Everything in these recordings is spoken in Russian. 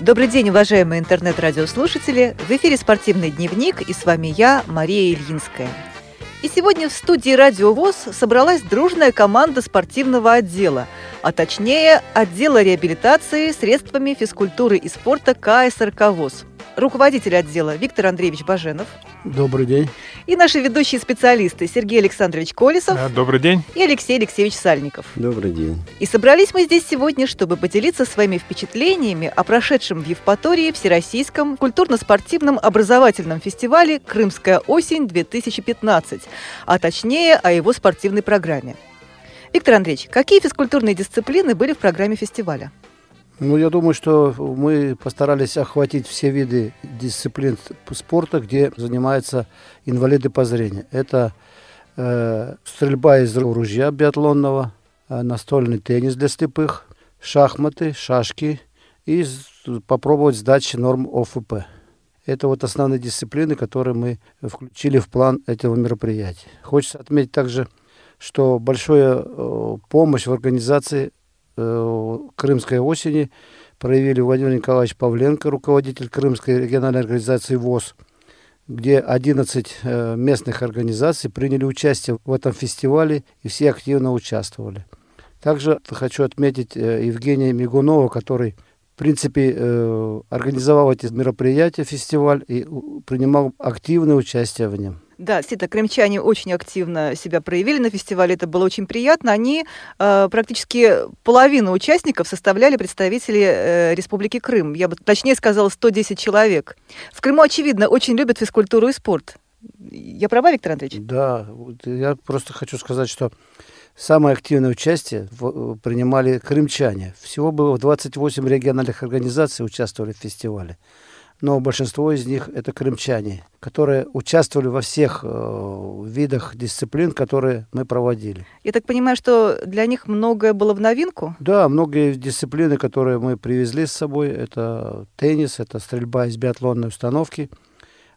Добрый день, уважаемые интернет-радиослушатели! В эфире «Спортивный дневник» и с вами я, Мария Ильинская. И сегодня в студии «Радио ВОЗ» собралась дружная команда спортивного отдела, а точнее отдела реабилитации средствами физкультуры и спорта КСРК ВОЗ – руководитель отдела Виктор Андреевич Баженов. Добрый день. И наши ведущие специалисты Сергей Александрович Колесов. Да, добрый день. И Алексей Алексеевич Сальников. Добрый день. И собрались мы здесь сегодня, чтобы поделиться своими впечатлениями о прошедшем в Евпатории Всероссийском культурно-спортивном образовательном фестивале «Крымская осень-2015», а точнее о его спортивной программе. Виктор Андреевич, какие физкультурные дисциплины были в программе фестиваля? Ну, я думаю, что мы постарались охватить все виды дисциплин спорта, где занимаются инвалиды по зрению. Это э, стрельба из ружья биатлонного, э, настольный теннис для слепых, шахматы, шашки и попробовать сдачи норм ОФП. Это вот основные дисциплины, которые мы включили в план этого мероприятия. Хочется отметить также, что большая э, помощь в организации крымской осени проявили Владимир Николаевич Павленко, руководитель Крымской региональной организации ВОЗ, где 11 э, местных организаций приняли участие в этом фестивале и все активно участвовали. Также хочу отметить э, Евгения Мигунова, который в принципе организовал эти мероприятия, фестиваль и принимал активное участие в нем. Да, действительно, крымчане очень активно себя проявили на фестивале, это было очень приятно. Они э, практически половину участников составляли представители э, Республики Крым. Я бы точнее сказала, 110 человек. В Крыму, очевидно, очень любят физкультуру и спорт. Я права, Виктор Андреевич? Да, я просто хочу сказать, что самое активное участие в, принимали крымчане. Всего было 28 региональных организаций участвовали в фестивале но большинство из них это крымчане, которые участвовали во всех э, видах дисциплин, которые мы проводили. Я так понимаю, что для них многое было в новинку? Да, многие дисциплины, которые мы привезли с собой, это теннис, это стрельба из биатлонной установки.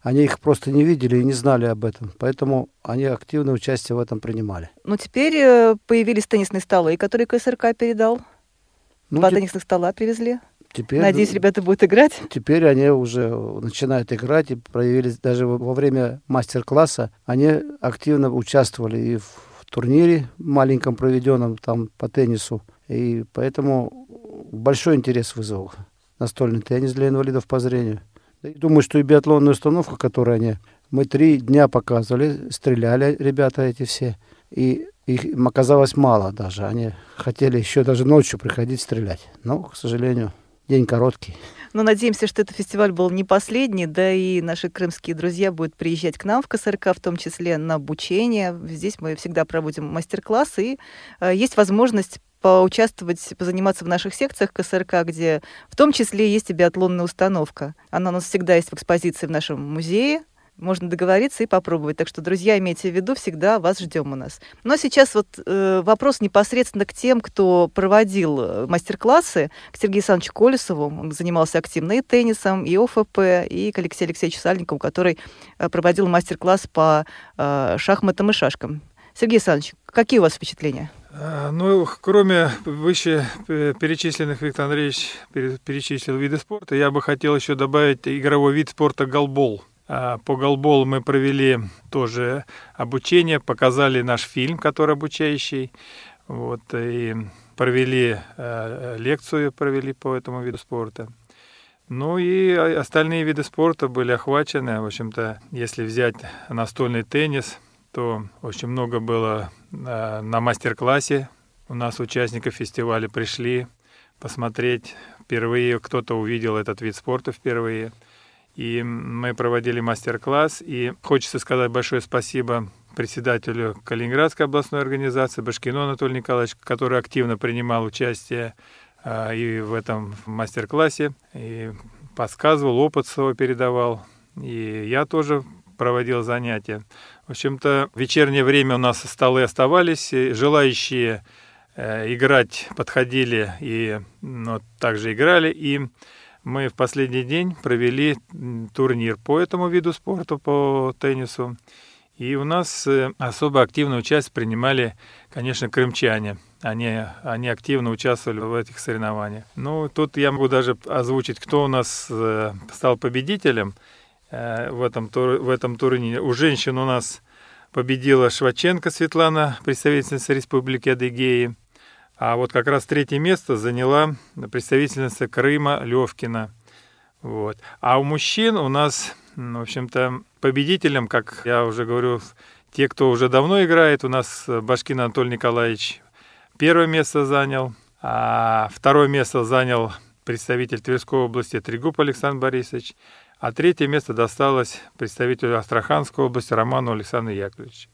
Они их просто не видели и не знали об этом, поэтому они активное участие в этом принимали. Но теперь э, появились теннисные столы, которые КСРК передал. Ну, Два те... теннисных стола привезли. Теперь, Надеюсь, ребята будут играть. Теперь они уже начинают играть и проявились даже во время мастер-класса. Они активно участвовали и в турнире маленьком проведенном там по теннису. И поэтому большой интерес вызвал настольный теннис для инвалидов по зрению. Думаю, что и биатлонная установка, которую они... Мы три дня показывали, стреляли ребята эти все. И их им оказалось мало даже. Они хотели еще даже ночью приходить стрелять. Но, к сожалению, день короткий. Ну, надеемся, что этот фестиваль был не последний, да и наши крымские друзья будут приезжать к нам в КСРК, в том числе на обучение. Здесь мы всегда проводим мастер-классы, и э, есть возможность поучаствовать, позаниматься в наших секциях КСРК, где в том числе есть и биатлонная установка. Она у нас всегда есть в экспозиции в нашем музее, можно договориться и попробовать. Так что, друзья, имейте в виду, всегда вас ждем у нас. Но сейчас вот э, вопрос непосредственно к тем, кто проводил э, мастер-классы, к Сергею Александровичу Колесову. Он занимался активно и теннисом, и ОФП, и к Алексею Алексеевичу Сальникову, который э, проводил мастер-класс по э, шахматам и шашкам. Сергей Александрович, какие у вас впечатления? А, ну, кроме выше перечисленных, Виктор Андреевич перечислил виды спорта, я бы хотел еще добавить игровой вид спорта голбол. А, по голболу мы провели тоже обучение, показали наш фильм, который обучающий. Вот, и провели э, лекцию провели по этому виду спорта. Ну и остальные виды спорта были охвачены. В общем-то, если взять настольный теннис, то очень много было э, на мастер-классе. У нас участников фестиваля пришли посмотреть впервые, кто-то увидел этот вид спорта впервые – и мы проводили мастер-класс. И хочется сказать большое спасибо председателю Калининградской областной организации Башкино Анатолию Николаевичу, который активно принимал участие а, и в этом мастер-классе, и подсказывал, опыт свой передавал. И я тоже проводил занятия. В общем-то, в вечернее время у нас столы оставались, желающие э, играть подходили и ну, также играли. И мы в последний день провели турнир по этому виду спорта, по теннису. И у нас э, особо активную часть принимали, конечно, крымчане. Они, они активно участвовали в этих соревнованиях. Ну, тут я могу даже озвучить, кто у нас э, стал победителем э, в этом, в этом турнире. У женщин у нас победила Шваченко Светлана, представительница Республики Адыгеи. А вот как раз третье место заняла представительница Крыма Левкина. Вот. А у мужчин у нас, в общем-то, победителем, как я уже говорю, те, кто уже давно играет, у нас Башкин Анатолий Николаевич первое место занял, а второе место занял представитель Тверской области Трегуб Александр Борисович, а третье место досталось представителю Астраханской области Роману Александру Яковлевичу.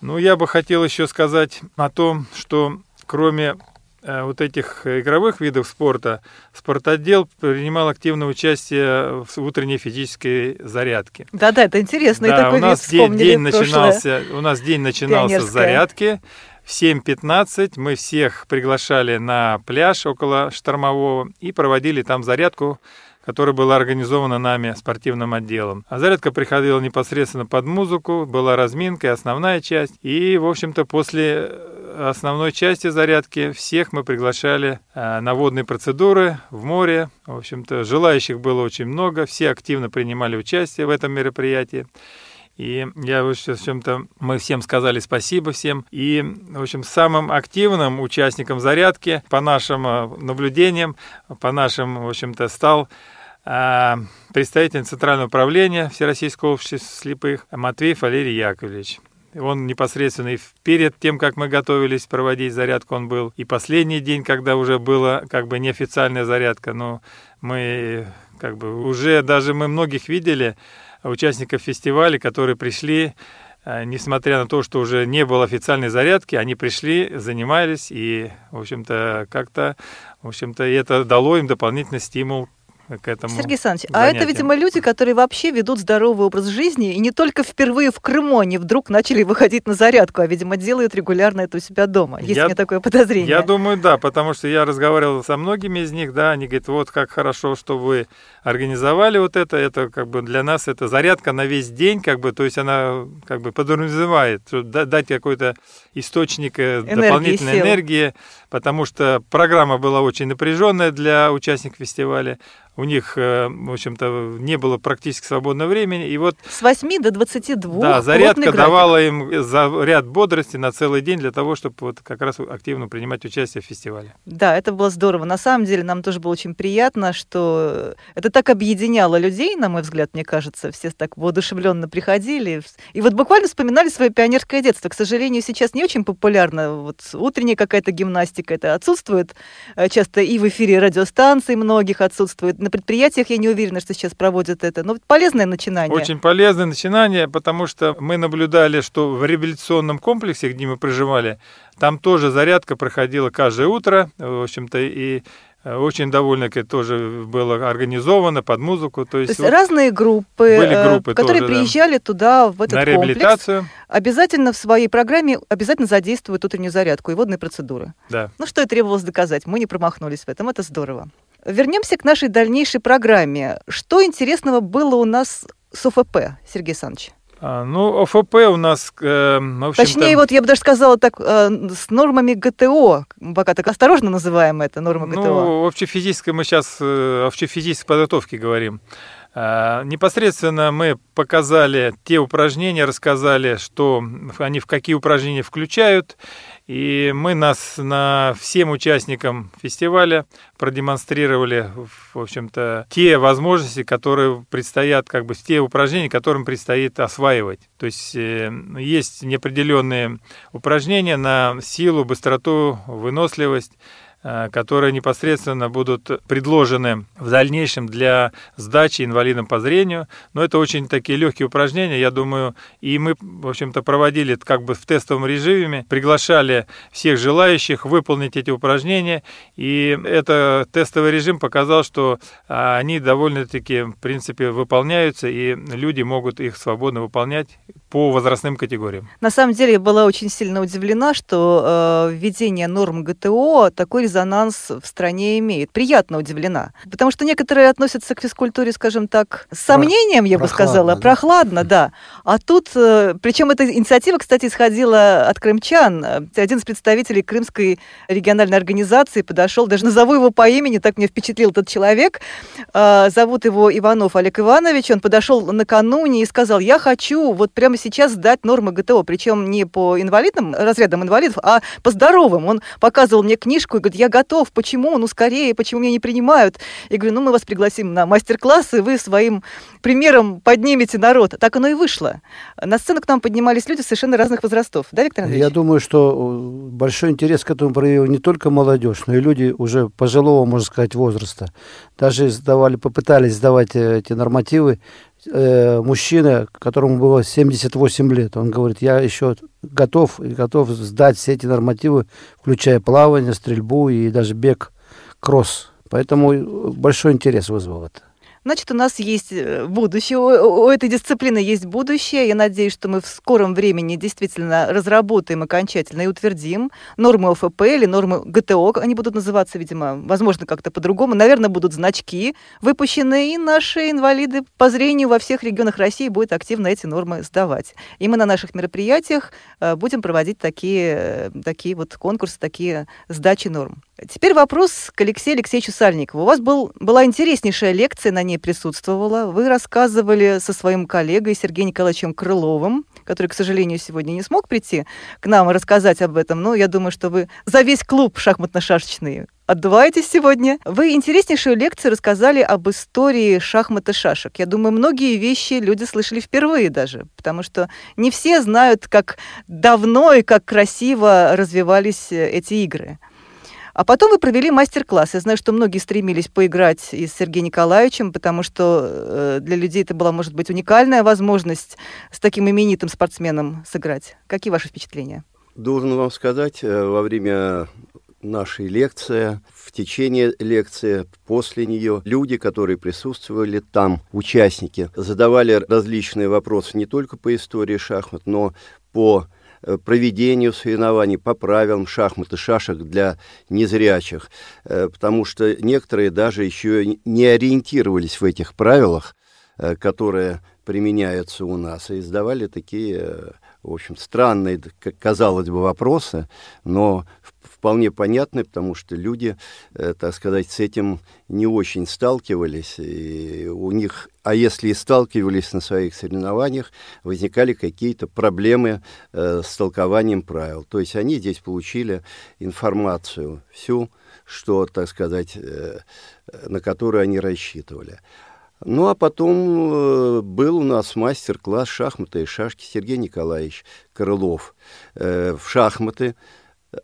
Ну, я бы хотел еще сказать о том, что кроме э, вот этих игровых видов спорта, спортотдел принимал активное участие в утренней физической зарядке. Да-да, это интересно. Да, такой у нас день, день начинался, у нас день начинался с зарядки. В 7.15 мы всех приглашали на пляж около Штормового и проводили там зарядку которая была организована нами спортивным отделом. А зарядка приходила непосредственно под музыку, была разминка и основная часть. И, в общем-то, после основной части зарядки всех мы приглашали э, на водные процедуры в море. В общем-то, желающих было очень много, все активно принимали участие в этом мероприятии. И я, в общем-то, мы всем сказали спасибо всем. И, в общем, самым активным участником зарядки, по нашим э, наблюдениям, по нашим, в общем-то, стал а, представитель Центрального управления Всероссийского общества слепых Матвеев Валерий Яковлевич. Он непосредственно и перед тем, как мы готовились проводить зарядку, он был. И последний день, когда уже была как бы неофициальная зарядка, но мы как бы уже даже мы многих видели, участников фестиваля, которые пришли, а, несмотря на то, что уже не было официальной зарядки, они пришли, занимались и, в общем-то, как-то, в общем-то, это дало им дополнительный стимул к этому. Сергей Александрович, а это, видимо, люди, которые вообще ведут здоровый образ жизни, и не только впервые в Крыму они вдруг начали выходить на зарядку, а, видимо, делают регулярно это у себя дома. Есть я, у меня такое подозрение. Я думаю, да, потому что я разговаривал со многими из них, да, они говорят, вот как хорошо, что вы организовали вот это, это как бы для нас это зарядка на весь день, как бы, то есть она как бы подразумевает, дать какой-то источник э, энергии, дополнительной сил. энергии, потому что программа была очень напряженная для участников фестиваля у них, э, в общем-то, не было практически свободного времени. И вот с 8 до 22 Да, зарядка давала им заряд бодрости на целый день для того, чтобы вот как раз активно принимать участие в фестивале. Да, это было здорово. На самом деле нам тоже было очень приятно, что это так объединяло людей, на мой взгляд, мне кажется. Все так воодушевленно приходили. И вот буквально вспоминали свое пионерское детство. К сожалению, сейчас не очень популярно. Вот утренняя какая-то гимнастика, это отсутствует э, часто и в эфире радиостанций многих отсутствует на предприятиях я не уверена, что сейчас проводят это. Но полезное начинание. Очень полезное начинание, потому что мы наблюдали, что в реабилитационном комплексе, где мы проживали, там тоже зарядка проходила каждое утро, в общем-то, и э, очень довольно это тоже было организовано под музыку. То есть, то есть вот разные группы, были э, группы которые тоже, приезжали да. туда, в этот На реабилитацию. обязательно в своей программе обязательно задействуют утреннюю зарядку и водные процедуры. Да. Ну, что и требовалось доказать. Мы не промахнулись в этом. Это здорово. Вернемся к нашей дальнейшей программе. Что интересного было у нас с ОФП, Сергей Александрович? А, ну, ОФП у нас, э, в Точнее, вот я бы даже сказала так, э, с нормами ГТО, пока так осторожно называем это, нормы ГТО. Ну, общефизической мы сейчас, э, общефизической подготовки говорим. Э, непосредственно мы показали те упражнения, рассказали, что они в какие упражнения включают, и мы нас на всем участникам фестиваля продемонстрировали, в общем-то, те возможности, которые предстоят, как бы те упражнения, которым предстоит осваивать. То есть э, есть неопределенные упражнения на силу, быстроту, выносливость которые непосредственно будут предложены в дальнейшем для сдачи инвалидам по зрению. Но это очень такие легкие упражнения, я думаю, и мы, в общем-то, проводили как бы в тестовом режиме, приглашали всех желающих выполнить эти упражнения, и это тестовый режим показал, что а, они довольно-таки, в принципе, выполняются, и люди могут их свободно выполнять по возрастным категориям. На самом деле я была очень сильно удивлена, что э, введение норм ГТО такой результат резонанс в стране имеет. Приятно удивлена. Потому что некоторые относятся к физкультуре, скажем так, с сомнением, я бы сказала, да? прохладно, да. А тут, э, причем эта инициатива, кстати, исходила от крымчан. Один из представителей Крымской региональной организации подошел, даже назову его по имени, так мне впечатлил этот человек. А, зовут его Иванов Олег Иванович. Он подошел накануне и сказал, я хочу вот прямо сейчас сдать нормы ГТО, причем не по инвалидам, разрядам инвалидов, а по здоровым. Он показывал мне книжку и говорит, я готов, почему? Ну, скорее, почему меня не принимают? Я говорю, ну, мы вас пригласим на мастер-класс, и вы своим примером поднимете народ. Так оно и вышло. На сцену к нам поднимались люди совершенно разных возрастов. Да, Виктор Андреевич? Я думаю, что э, большой интерес к этому проявил не только молодежь, но и люди уже пожилого, можно сказать, возраста. Даже сдавали, попытались сдавать э, эти нормативы э, мужчина, которому было 78 лет, он говорит, я еще готов и готов сдать все эти нормативы, включая плавание, стрельбу и даже бег, кросс. Поэтому большой интерес вызвал это. Значит, у нас есть э, будущее, у этой дисциплины есть будущее. Я надеюсь, что мы в скором времени действительно разработаем окончательно и утвердим нормы ОФП или нормы ГТО. Они будут называться, видимо, возможно, как-то по-другому. Наверное, будут значки выпущены, и наши инвалиды по зрению во всех регионах России будут активно эти нормы сдавать. И мы на наших мероприятиях э, будем проводить такие, э, такие вот конкурсы, такие сдачи норм. Теперь вопрос к Алексею Алексеевичу Сальникову. У вас был, была интереснейшая лекция, на ней присутствовала. Вы рассказывали со своим коллегой Сергеем Николаевичем Крыловым, который, к сожалению, сегодня не смог прийти к нам и рассказать об этом. Но я думаю, что вы за весь клуб шахматно-шашечный отдуваетесь сегодня. Вы интереснейшую лекцию рассказали об истории шахмат и шашек. Я думаю, многие вещи люди слышали впервые даже, потому что не все знают, как давно и как красиво развивались эти игры. А потом вы провели мастер-класс. Я знаю, что многие стремились поиграть и с Сергеем Николаевичем, потому что э, для людей это была, может быть, уникальная возможность с таким именитым спортсменом сыграть. Какие ваши впечатления? Должен вам сказать, э, во время нашей лекции, в течение лекции, после нее, люди, которые присутствовали там, участники, задавали различные вопросы не только по истории шахмат, но по проведению соревнований по правилам шахмат и шашек для незрячих, э, потому что некоторые даже еще не ориентировались в этих правилах, э, которые применяются у нас, и задавали такие, в общем, странные, казалось бы, вопросы, но вполне понятны, потому что люди, э, так сказать, с этим не очень сталкивались. И у них, а если и сталкивались на своих соревнованиях, возникали какие-то проблемы э, с толкованием правил. То есть они здесь получили информацию всю, что, так сказать, э, на которую они рассчитывали. Ну, а потом был у нас мастер-класс шахматы и шашки Сергей Николаевич Крылов в шахматы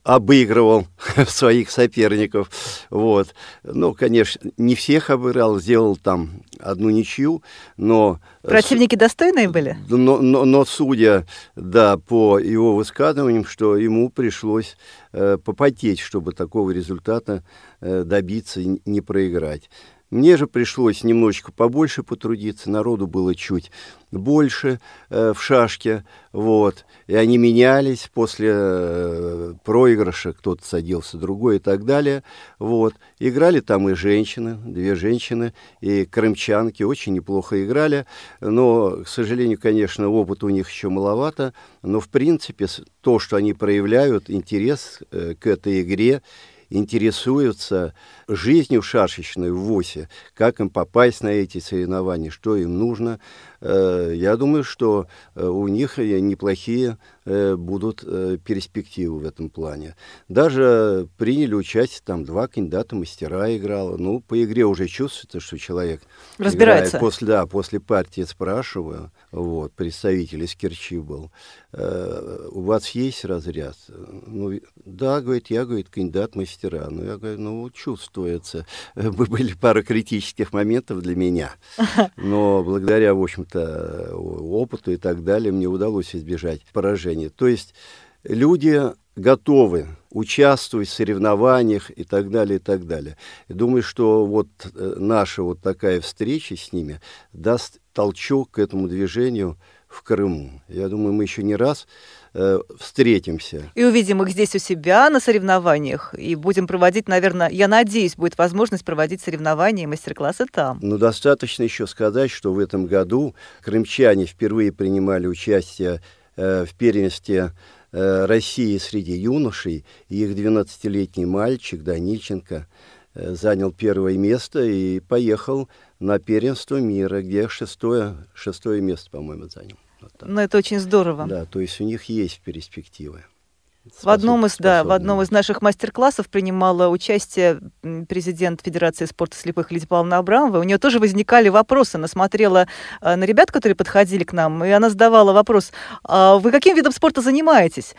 обыгрывал своих соперников. Вот. Ну, конечно, не всех обыграл, сделал там одну ничью, но... Противники достойные были? Но, но, но судя, да, по его высказываниям, что ему пришлось э, попотеть, чтобы такого результата э, добиться и не проиграть. Мне же пришлось немножечко побольше потрудиться, народу было чуть больше э, в шашке, вот, и они менялись после э, проигрыша, кто-то садился, другой и так далее, вот. Играли там и женщины, две женщины, и крымчанки, очень неплохо играли, но, к сожалению, конечно, опыт у них еще маловато, но, в принципе, то, что они проявляют, интерес э, к этой игре, интересуются жизнью шашечной в ВОСе, как им попасть на эти соревнования, что им нужно. Э, я думаю, что э, у них неплохие э, будут перспективы в этом плане. Даже приняли участие там два кандидата мастера играла. Ну, по игре уже чувствуется, что человек разбирается. Играет. После, да, после партии спрашиваю, вот, представитель из Керчи был, у вас есть разряд? Ну, да, говорит, я, говорит, кандидат мастера. Ну, я говорю, ну, чувствуется. Были пара критических моментов для меня. Но благодаря, в общем-то, то опыту и так далее, мне удалось избежать поражения. То есть люди готовы участвовать в соревнованиях и так далее, и так далее. И думаю, что вот э, наша вот такая встреча с ними даст толчок к этому движению в Крыму. Я думаю, мы еще не раз э, встретимся. И увидим их здесь у себя на соревнованиях. И будем проводить, наверное, я надеюсь, будет возможность проводить соревнования и мастер-классы там. Ну, достаточно еще сказать, что в этом году крымчане впервые принимали участие э, в первенстве э, России среди юношей. И их 12-летний мальчик Данильченко э, занял первое место и поехал на первенство мира, где шестое, шестое место, по-моему, занял. Вот ну, это очень здорово. Да, то есть у них есть перспективы. В одном из, да, в одном из наших мастер-классов принимала участие президент Федерации спорта слепых Лидия Павловна Абрамова. У нее тоже возникали вопросы. Она смотрела э, на ребят, которые подходили к нам, и она задавала вопрос, а вы каким видом спорта занимаетесь?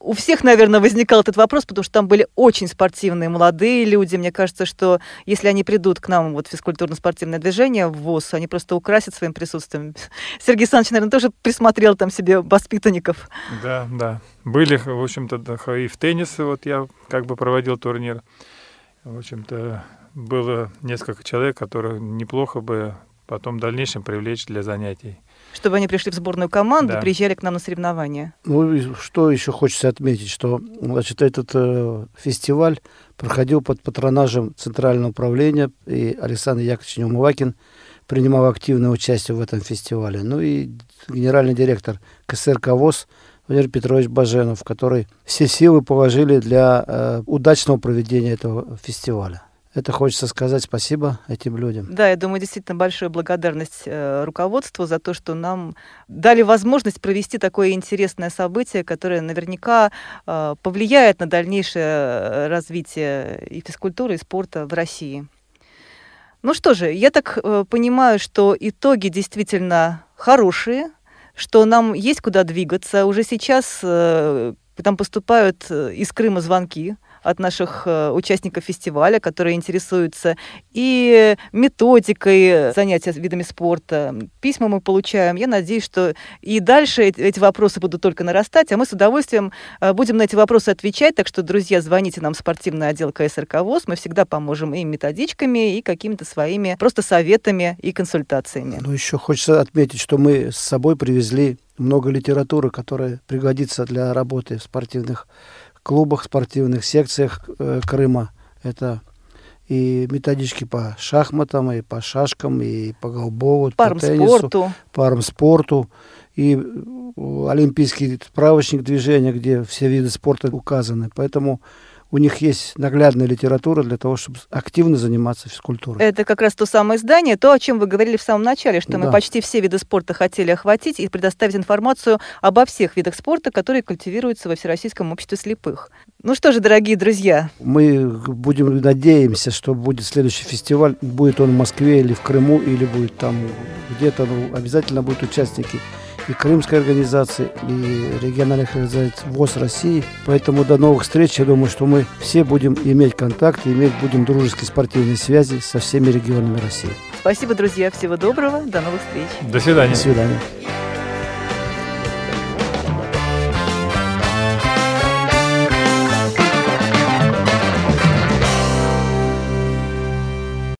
У всех, наверное, возникал этот вопрос, потому что там были очень спортивные молодые люди. Мне кажется, что если они придут к нам вот в физкультурно-спортивное движение в ВОЗ, они просто украсят своим присутствием. Сергей Александрович, наверное, тоже присмотрел там себе воспитанников. Да, да. Были, в общем-то, и в теннис вот я как бы проводил турнир. В общем-то, было несколько человек, которые неплохо бы потом в дальнейшем привлечь для занятий чтобы они пришли в сборную команду, да. приезжали к нам на соревнования. Ну, что еще хочется отметить, что значит, этот э, фестиваль проходил под патронажем Центрального управления, и Александр Яковлевич Неумывакин принимал активное участие в этом фестивале. Ну и генеральный директор КСРК ВОЗ Владимир Петрович Баженов, который все силы положили для э, удачного проведения этого фестиваля. Это хочется сказать спасибо этим людям. Да, я думаю, действительно большая благодарность э, руководству за то, что нам дали возможность провести такое интересное событие, которое наверняка э, повлияет на дальнейшее э, развитие и физкультуры, и спорта в России. Ну что же, я так понимаю, что итоги действительно хорошие, что нам есть куда двигаться. Уже сейчас там поступают из Крыма звонки от наших э, участников фестиваля, которые интересуются и методикой занятия видами спорта. Письма мы получаем. Я надеюсь, что и дальше эти вопросы будут только нарастать, а мы с удовольствием э, будем на эти вопросы отвечать. Так что, друзья, звоните нам в спортивный отдел КСРК ВОЗ. Мы всегда поможем и методичками, и какими-то своими просто советами и консультациями. Ну, еще хочется отметить, что мы с собой привезли много литературы, которая пригодится для работы в спортивных клубах, спортивных секциях э, Крыма. Это и методички по шахматам, и по шашкам, и по голбову, по теннису, по армспорту, и э, олимпийский справочник движения, где все виды спорта указаны. Поэтому у них есть наглядная литература для того, чтобы активно заниматься физкультурой. Это как раз то самое издание, то, о чем вы говорили в самом начале, что да. мы почти все виды спорта хотели охватить и предоставить информацию обо всех видах спорта, которые культивируются во Всероссийском обществе слепых. Ну что же, дорогие друзья. Мы будем надеемся, что будет следующий фестиваль, будет он в Москве или в Крыму, или будет там где-то, ну, обязательно будут участники и крымской организации, и региональных организаций ВОЗ России. Поэтому до новых встреч. Я думаю, что мы все будем иметь контакт, иметь будем дружеские спортивные связи со всеми регионами России. Спасибо, друзья. Всего доброго. До новых встреч. До свидания. До свидания.